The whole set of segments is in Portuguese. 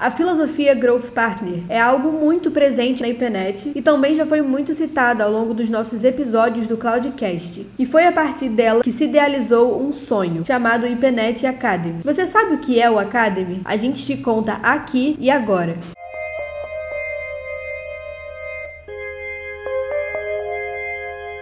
A filosofia Growth Partner é algo muito presente na IPNET e também já foi muito citada ao longo dos nossos episódios do Cloudcast. E foi a partir dela que se idealizou um sonho, chamado IPNET Academy. Você sabe o que é o Academy? A gente te conta aqui e agora.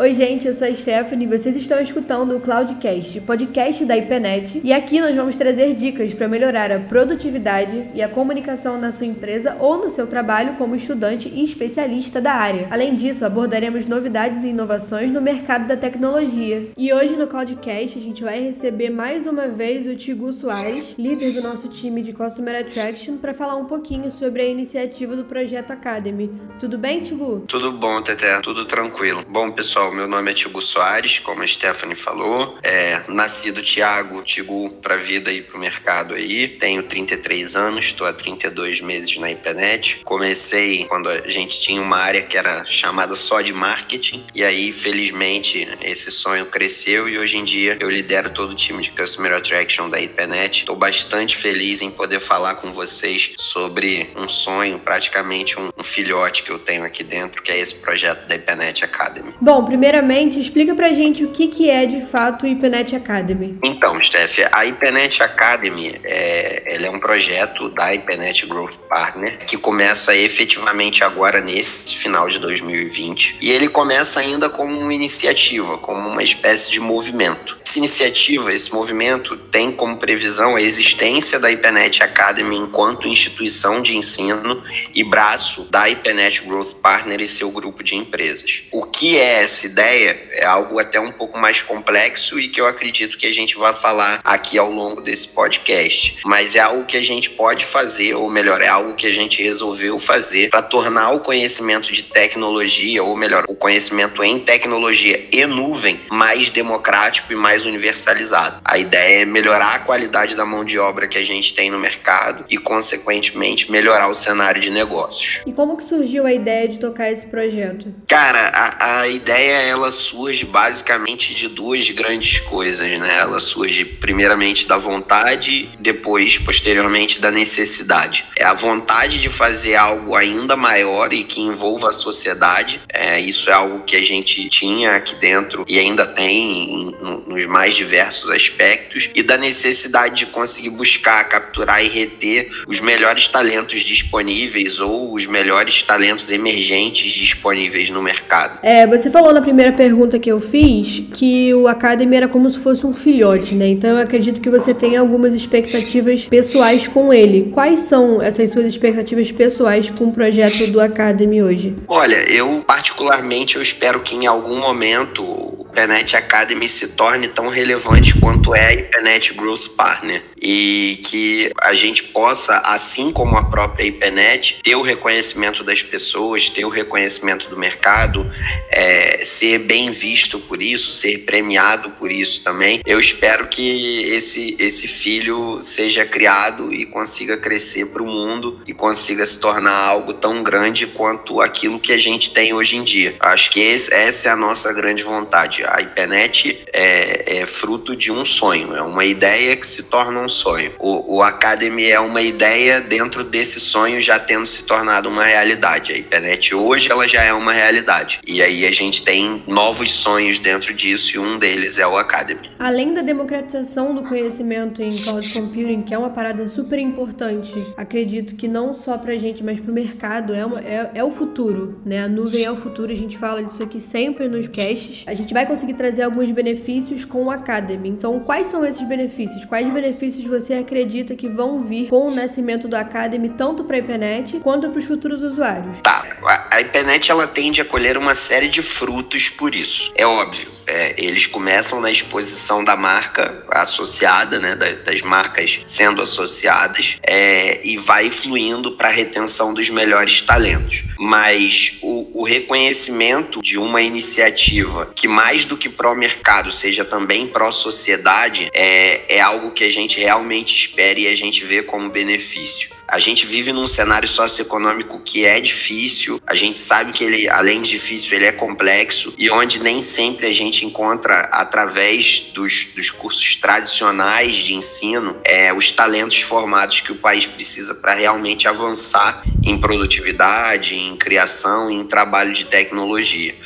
Oi, gente, eu sou a Stephanie e vocês estão escutando o Cloudcast, podcast da IPNET, e aqui nós vamos trazer dicas para melhorar a produtividade e a comunicação na sua empresa ou no seu trabalho como estudante e especialista da área. Além disso, abordaremos novidades e inovações no mercado da tecnologia. E hoje no Cloudcast a gente vai receber mais uma vez o Tigu Soares, líder do nosso time de Customer Attraction, para falar um pouquinho sobre a iniciativa do Projeto Academy. Tudo bem, Tigu? Tudo bom, Teté, tudo tranquilo. Bom, pessoal, meu nome é Tigo Soares, como a Stephanie falou. É, nascido Tiago, Tigo para vida e para o mercado aí. Tenho 33 anos, estou há 32 meses na IPNET. Comecei quando a gente tinha uma área que era chamada só de marketing. E aí, felizmente, esse sonho cresceu e hoje em dia eu lidero todo o time de Customer Attraction da IPNET. Estou bastante feliz em poder falar com vocês sobre um sonho, praticamente um, um filhote que eu tenho aqui dentro, que é esse projeto da IPNET Academy. Bom, primeiramente, explica pra gente o que, que é de fato o IPNET Academy. Então, Steph, a IPNET Academy é, ela é um projeto da IPNET Growth Partner que começa efetivamente agora nesse final de 2020 e ele começa ainda como uma iniciativa, como uma espécie de movimento. Essa iniciativa, esse movimento, tem como previsão a existência da IPNET Academy enquanto instituição de ensino e braço da IPNET Growth Partner e seu grupo de empresas. O que é essa ideia? É algo até um pouco mais complexo e que eu acredito que a gente vai falar aqui ao longo desse podcast. Mas é algo que a gente pode fazer, ou melhor, é algo que a gente resolveu fazer para tornar o conhecimento de tecnologia, ou melhor, o conhecimento em tecnologia e nuvem mais democrático e mais mais universalizado. A ideia é melhorar a qualidade da mão de obra que a gente tem no mercado e, consequentemente, melhorar o cenário de negócios. E como que surgiu a ideia de tocar esse projeto? Cara, a, a ideia ela surge basicamente de duas grandes coisas, né? Ela surge primeiramente da vontade, depois, posteriormente, da necessidade. É a vontade de fazer algo ainda maior e que envolva a sociedade. É, isso é algo que a gente tinha aqui dentro e ainda tem nos mais diversos aspectos e da necessidade de conseguir buscar, capturar e reter os melhores talentos disponíveis ou os melhores talentos emergentes disponíveis no mercado. É, você falou na primeira pergunta que eu fiz que o Academy era como se fosse um filhote, né? Então eu acredito que você tem algumas expectativas pessoais com ele. Quais são essas suas expectativas pessoais com o projeto do Academy hoje? Olha, eu particularmente eu espero que em algum momento Penet Academy se torne tão relevante quanto é a IPNET Growth Partner e que a gente possa, assim como a própria IPNET, ter o reconhecimento das pessoas, ter o reconhecimento do mercado, é, ser bem visto por isso, ser premiado por isso também. Eu espero que esse, esse filho seja criado e consiga crescer para o mundo e consiga se tornar algo tão grande quanto aquilo que a gente tem hoje em dia. Acho que esse, essa é a nossa grande vontade. A IPNET é, é fruto de um sonho, é uma ideia que se torna um sonho. O, o Academy é uma ideia dentro desse sonho já tendo se tornado uma realidade. A internet hoje ela já é uma realidade. E aí a gente tem novos sonhos dentro disso e um deles é o Academy. Além da democratização do conhecimento em cloud computing, que é uma parada super importante, acredito que não só pra gente, mas pro mercado, é, uma, é, é o futuro, né? A nuvem é o futuro, a gente fala disso aqui sempre nos caches. A gente vai conseguir trazer alguns benefícios com o Academy. Então, quais são esses benefícios? Quais benefícios você acredita que vão vir com o nascimento do Academy, tanto para a IPNET quanto para os futuros usuários? Tá, a IPNET ela tende a colher uma série de frutos por isso. É óbvio. É, eles começam na exposição da marca associada, né, das marcas sendo associadas, é, e vai fluindo para a retenção dos melhores talentos. Mas o, o reconhecimento de uma iniciativa que mais do que pró-mercado seja também pró-sociedade é, é algo que a gente realmente espera e a gente vê como benefício. A gente vive num cenário socioeconômico que é difícil, a gente sabe que ele, além de difícil, ele é complexo e onde nem sempre a gente encontra, através dos, dos cursos tradicionais de ensino, é, os talentos formados que o país precisa para realmente avançar em produtividade, em criação, em trabalho de tecnologia.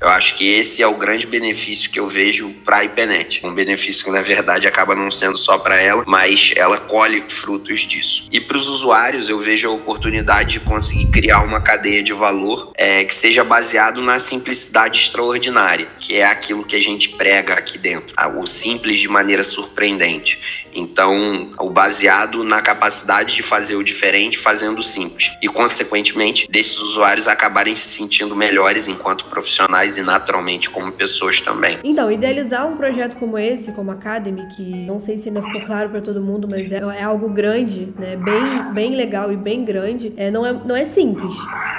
Eu acho que esse é o grande benefício que eu vejo para a IPNET. Um benefício que, na verdade, acaba não sendo só para ela, mas ela colhe frutos disso. E para os usuários, eu vejo a oportunidade de conseguir criar uma cadeia de valor é, que seja baseado na simplicidade extraordinária, que é aquilo que a gente prega aqui dentro. O simples de maneira surpreendente. Então, o baseado na capacidade de fazer o diferente fazendo o simples. E, consequentemente, desses usuários acabarem se sentindo melhores enquanto profissionais e, naturalmente, como pessoas também. Então, idealizar um projeto como esse, como Academy, que não sei se ainda ficou claro para todo mundo, mas é, é, algo grande, né? Bem, bem legal e bem grande, é, não, é, não é simples.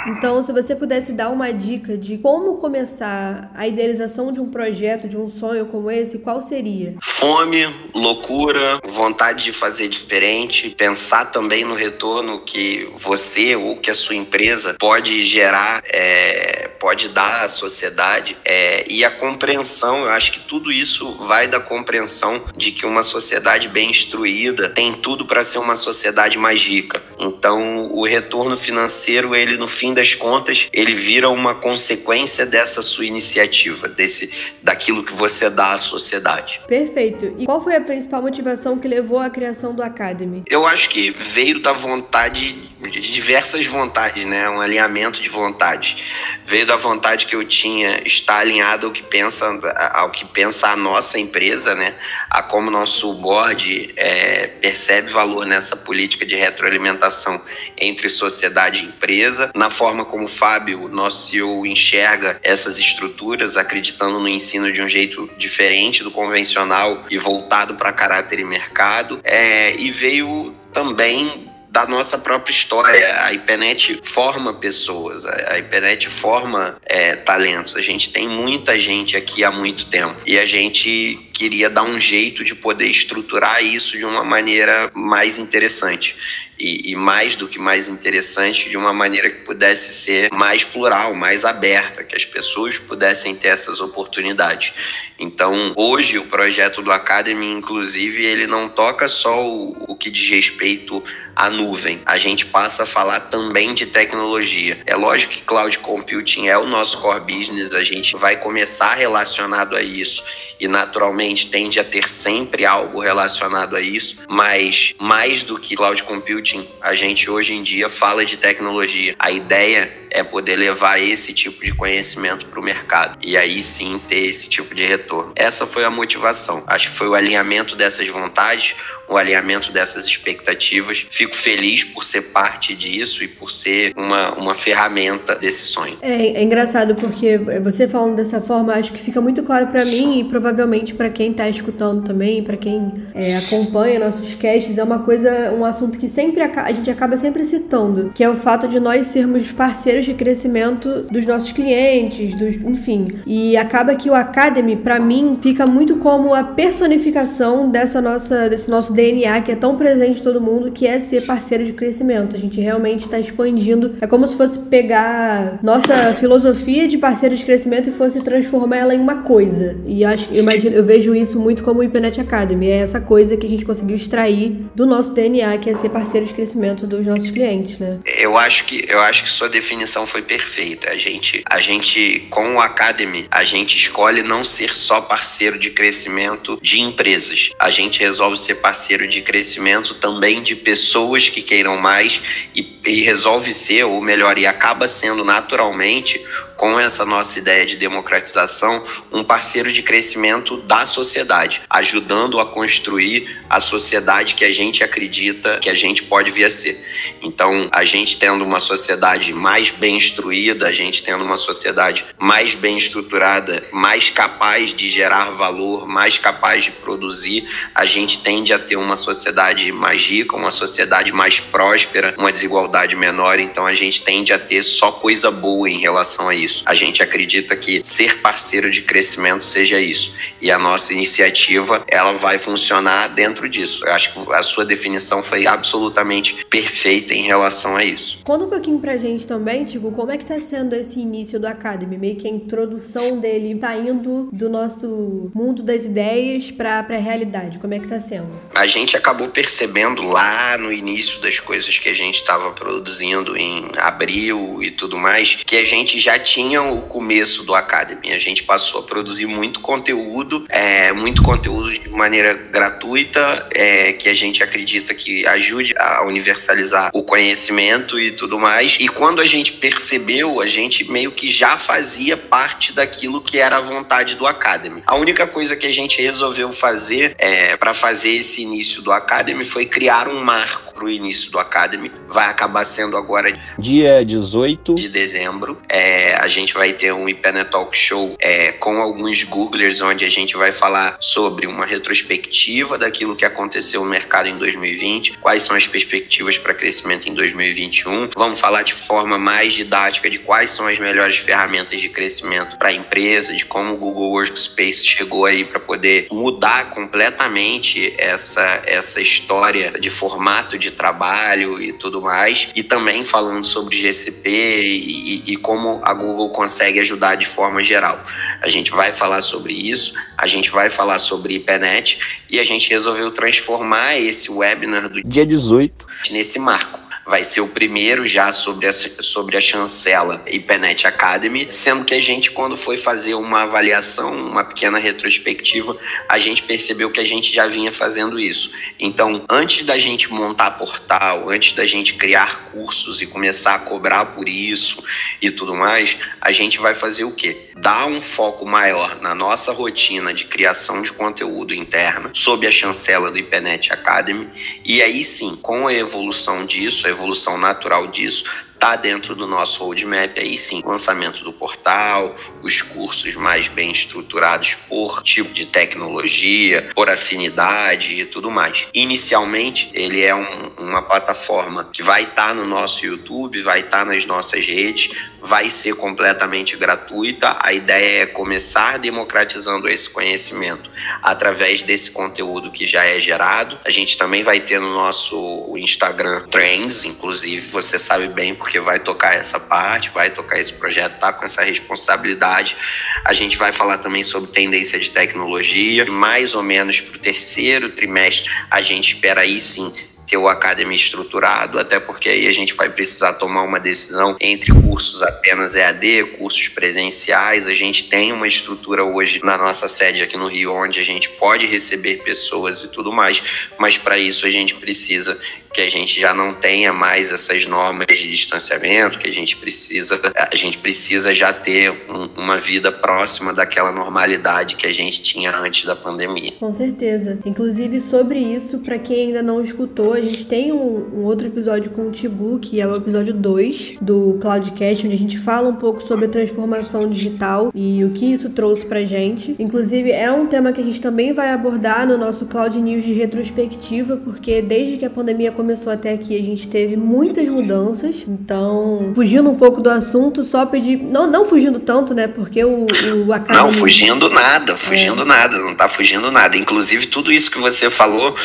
Então, se você pudesse dar uma dica de como começar a idealização de um projeto, de um sonho como esse, qual seria? Fome, loucura, vontade de fazer diferente, pensar também no retorno que você ou que a sua empresa pode gerar, é, pode dar à sociedade é, e a compreensão. Eu acho que tudo isso vai da compreensão de que uma sociedade bem instruída tem tudo para ser uma sociedade mais rica. Então, o retorno financeiro, ele no fim das contas, ele vira uma consequência dessa sua iniciativa, desse daquilo que você dá à sociedade. Perfeito. E qual foi a principal motivação que levou à criação do Academy? Eu acho que veio da vontade, de diversas vontades, né? Um alinhamento de vontades. Veio da vontade que eu tinha estar alinhado ao que pensa, ao que pensa a nossa empresa, né? A como nosso board é, percebe valor nessa política de retroalimentação entre sociedade e empresa, na forma como o Fábio, nosso CEO, enxerga essas estruturas, acreditando no ensino de um jeito diferente do convencional e voltado para caráter e mercado, é, e veio também da nossa própria história. A IPNET forma pessoas, a IPNET forma é, talentos. A gente tem muita gente aqui há muito tempo e a gente queria dar um jeito de poder estruturar isso de uma maneira mais interessante e, e, mais do que mais interessante, de uma maneira que pudesse ser mais plural, mais aberta, que as pessoas pudessem ter essas oportunidades. Então, hoje, o projeto do Academy, inclusive, ele não toca só o, o que diz respeito à nuvem. A gente passa a falar também de tecnologia. É lógico que cloud computing é o nosso core business, a gente vai começar relacionado a isso e naturalmente tende a ter sempre algo relacionado a isso, mas mais do que cloud computing, a gente hoje em dia fala de tecnologia. A ideia é poder levar esse tipo de conhecimento para o mercado e aí sim ter esse tipo de retorno. Essa foi a motivação. Acho que foi o alinhamento dessas vontades, o alinhamento dessas expectativas. Fico feliz por ser parte disso e por ser uma, uma ferramenta desse sonho. É, é engraçado porque você falando dessa forma, acho que fica muito claro para mim e provavelmente para quem está escutando também, para quem é, acompanha nossos casts, é uma coisa, um assunto que sempre a gente acaba sempre citando, que é o fato de nós sermos parceiros de crescimento dos nossos clientes, dos, enfim. E acaba que o Academy, para mim, fica muito como a personificação dessa nossa, desse nosso DNA que é tão presente em todo mundo, que é ser parceiro de crescimento. A gente realmente está expandindo. É como se fosse pegar nossa filosofia de parceiro de crescimento e fosse transformar ela em uma coisa. E acho, eu imagino, eu vejo isso muito como o Ipenet Academy. É essa coisa que a gente conseguiu extrair do nosso DNA, que é ser parceiro de crescimento dos nossos clientes, né? Eu acho que eu acho que sua definição foi perfeita. A gente, a gente com o Academy, a gente escolhe não ser só parceiro de crescimento de empresas. A gente resolve ser parceiro parceiro de crescimento também de pessoas que queiram mais e, e resolve ser, ou melhor, e acaba sendo naturalmente com essa nossa ideia de democratização, um parceiro de crescimento da sociedade, ajudando a construir a sociedade que a gente acredita que a gente pode vir a ser. Então, a gente tendo uma sociedade mais bem instruída, a gente tendo uma sociedade mais bem estruturada, mais capaz de gerar valor, mais capaz de produzir, a gente tende a ter uma sociedade mais rica, uma sociedade mais próspera, uma desigualdade menor. Então, a gente tende a ter só coisa boa em relação a isso. A gente acredita que ser parceiro de crescimento seja isso. E a nossa iniciativa, ela vai funcionar dentro disso. Eu acho que a sua definição foi absolutamente perfeita em relação a isso. Conta um pouquinho pra gente também, Tigo, como é que tá sendo esse início do Academy? Meio que a introdução dele saindo do nosso mundo das ideias pra, pra realidade. Como é que tá sendo? A gente acabou percebendo lá no início das coisas que a gente estava produzindo em abril e tudo mais, que a gente já tinha o começo do Academy. A gente passou a produzir muito conteúdo, é, muito conteúdo de maneira gratuita, é, que a gente acredita que ajude a universalizar o conhecimento e tudo mais. E quando a gente percebeu, a gente meio que já fazia parte daquilo que era a vontade do Academy. A única coisa que a gente resolveu fazer é, para fazer esse início do Academy foi criar um marco para o início do Academy. Vai acabar sendo agora dia 18 de dezembro. É, a gente vai ter um IPNET Talk Show é, com alguns Googlers, onde a gente vai falar sobre uma retrospectiva daquilo que aconteceu no mercado em 2020, quais são as perspectivas para crescimento em 2021. Vamos falar de forma mais didática de quais são as melhores ferramentas de crescimento para a empresa, de como o Google Workspace chegou aí para poder mudar completamente essa, essa história de formato de trabalho e tudo mais, e também falando sobre GCP e, e, e como a Google consegue ajudar de forma geral. A gente vai falar sobre isso, a gente vai falar sobre IPNET e a gente resolveu transformar esse webinar do dia 18 nesse marco vai ser o primeiro já sobre a, sobre a chancela IPNET Academy, sendo que a gente, quando foi fazer uma avaliação, uma pequena retrospectiva, a gente percebeu que a gente já vinha fazendo isso. Então, antes da gente montar portal, antes da gente criar cursos e começar a cobrar por isso e tudo mais, a gente vai fazer o quê? Dar um foco maior na nossa rotina de criação de conteúdo interna sob a chancela do IPNET Academy, e aí sim, com a evolução disso, evolução natural disso, está dentro do nosso roadmap aí sim, lançamento do portal, os cursos mais bem estruturados por tipo de tecnologia, por afinidade e tudo mais. Inicialmente, ele é um, uma plataforma que vai estar tá no nosso YouTube, vai estar tá nas nossas redes, vai ser completamente gratuita. A ideia é começar democratizando esse conhecimento através desse conteúdo que já é gerado. A gente também vai ter no nosso Instagram Trends, inclusive, você sabe bem porque vai tocar essa parte, vai tocar esse projeto, tá com essa responsabilidade. A gente vai falar também sobre tendência de tecnologia, mais ou menos para o terceiro trimestre. A gente espera aí sim ter o Academy estruturado, até porque aí a gente vai precisar tomar uma decisão entre cursos apenas EAD, cursos presenciais. A gente tem uma estrutura hoje na nossa sede aqui no Rio, onde a gente pode receber pessoas e tudo mais, mas para isso a gente precisa que a gente já não tenha mais essas normas de distanciamento, que a gente precisa, a gente precisa já ter um, uma vida próxima daquela normalidade que a gente tinha antes da pandemia. Com certeza. Inclusive sobre isso, para quem ainda não escutou, a gente tem um, um, outro episódio com o Tigu, que é o episódio 2 do Cloudcast, onde a gente fala um pouco sobre a transformação digital e o que isso trouxe pra gente. Inclusive é um tema que a gente também vai abordar no nosso Cloud News de retrospectiva, porque desde que a pandemia começou até aqui, a gente teve muitas mudanças. Então, fugindo um pouco do assunto, só pedir. Não, não fugindo tanto, né? Porque o, o Academy... Não, fugindo nada, fugindo é. nada, não tá fugindo nada. Inclusive, tudo isso que você falou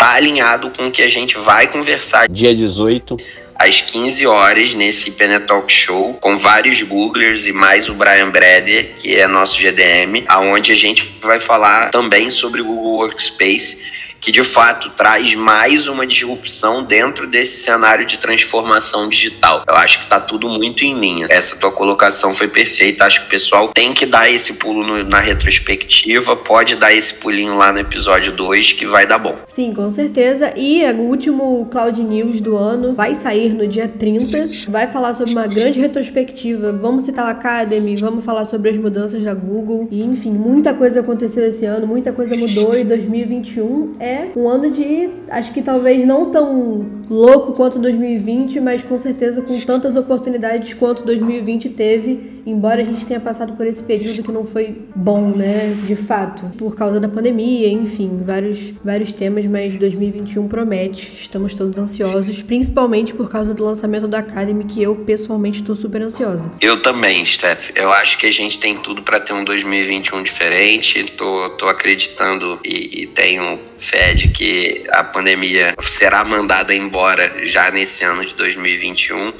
tá alinhado com o que a gente vai conversar. Dia 18 às 15 horas nesse Penetalk Show com vários Googlers e mais o Brian Breder, que é nosso GDM, aonde a gente vai falar também sobre o Google Workspace que de fato traz mais uma disrupção dentro desse cenário de transformação digital. Eu acho que está tudo muito em linha. Essa tua colocação foi perfeita. Acho que o pessoal tem que dar esse pulo no, na retrospectiva, pode dar esse pulinho lá no episódio 2 que vai dar bom. Sim, com certeza. E o último Cloud News do ano vai sair no dia 30. Vai falar sobre uma grande retrospectiva. Vamos citar a Academy, vamos falar sobre as mudanças da Google. E enfim, muita coisa aconteceu esse ano, muita coisa mudou e 2021 é é um ano de, acho que talvez não tão louco quanto 2020, mas com certeza com tantas oportunidades quanto 2020 teve embora a gente tenha passado por esse período que não foi bom, né, de fato, por causa da pandemia, enfim, vários, vários temas, mas 2021 promete. Estamos todos ansiosos, principalmente por causa do lançamento da Academy, que eu pessoalmente estou super ansiosa. Eu também, Steph. Eu acho que a gente tem tudo para ter um 2021 diferente. Tô, tô acreditando e, e tenho fé de que a pandemia será mandada embora já nesse ano de 2021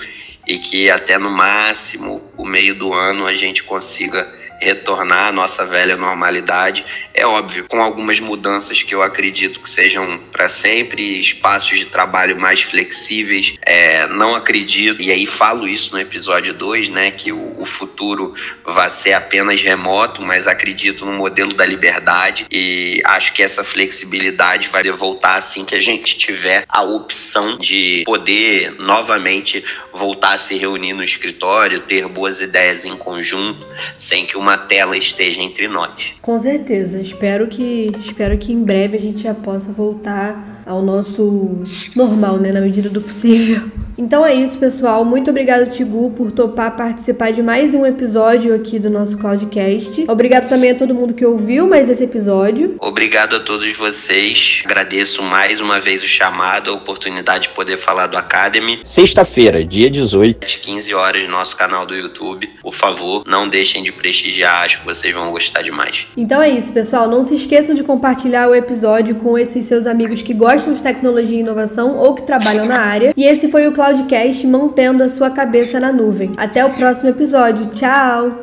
e que até no máximo o meio do ano a gente consiga retornar à nossa velha normalidade. É óbvio, com algumas mudanças que eu acredito que sejam para sempre, espaços de trabalho mais flexíveis. É, não acredito, e aí falo isso no episódio 2, né, que o, o futuro vai ser apenas remoto, mas acredito no modelo da liberdade e acho que essa flexibilidade vai voltar assim que a gente tiver a opção de poder novamente voltar a se reunir no escritório, ter boas ideias em conjunto, sem que uma uma tela esteja entre nós. Com certeza. Espero que, espero que em breve a gente já possa voltar ao nosso normal, né, na medida do possível. Então é isso, pessoal. Muito obrigado, Tigu, por topar participar de mais um episódio aqui do nosso Cloudcast. Obrigado também a todo mundo que ouviu mais esse episódio. Obrigado a todos vocês. Agradeço mais uma vez o chamado, a oportunidade de poder falar do Academy. Sexta-feira, dia 18. Às 15 horas, no nosso canal do YouTube. Por favor, não deixem de prestigiar, acho que vocês vão gostar demais. Então é isso, pessoal. Não se esqueçam de compartilhar o episódio com esses seus amigos que gostam de tecnologia e inovação ou que trabalham na área. E esse foi o Cloudcast mantendo a sua cabeça na nuvem. Até o próximo episódio. Tchau!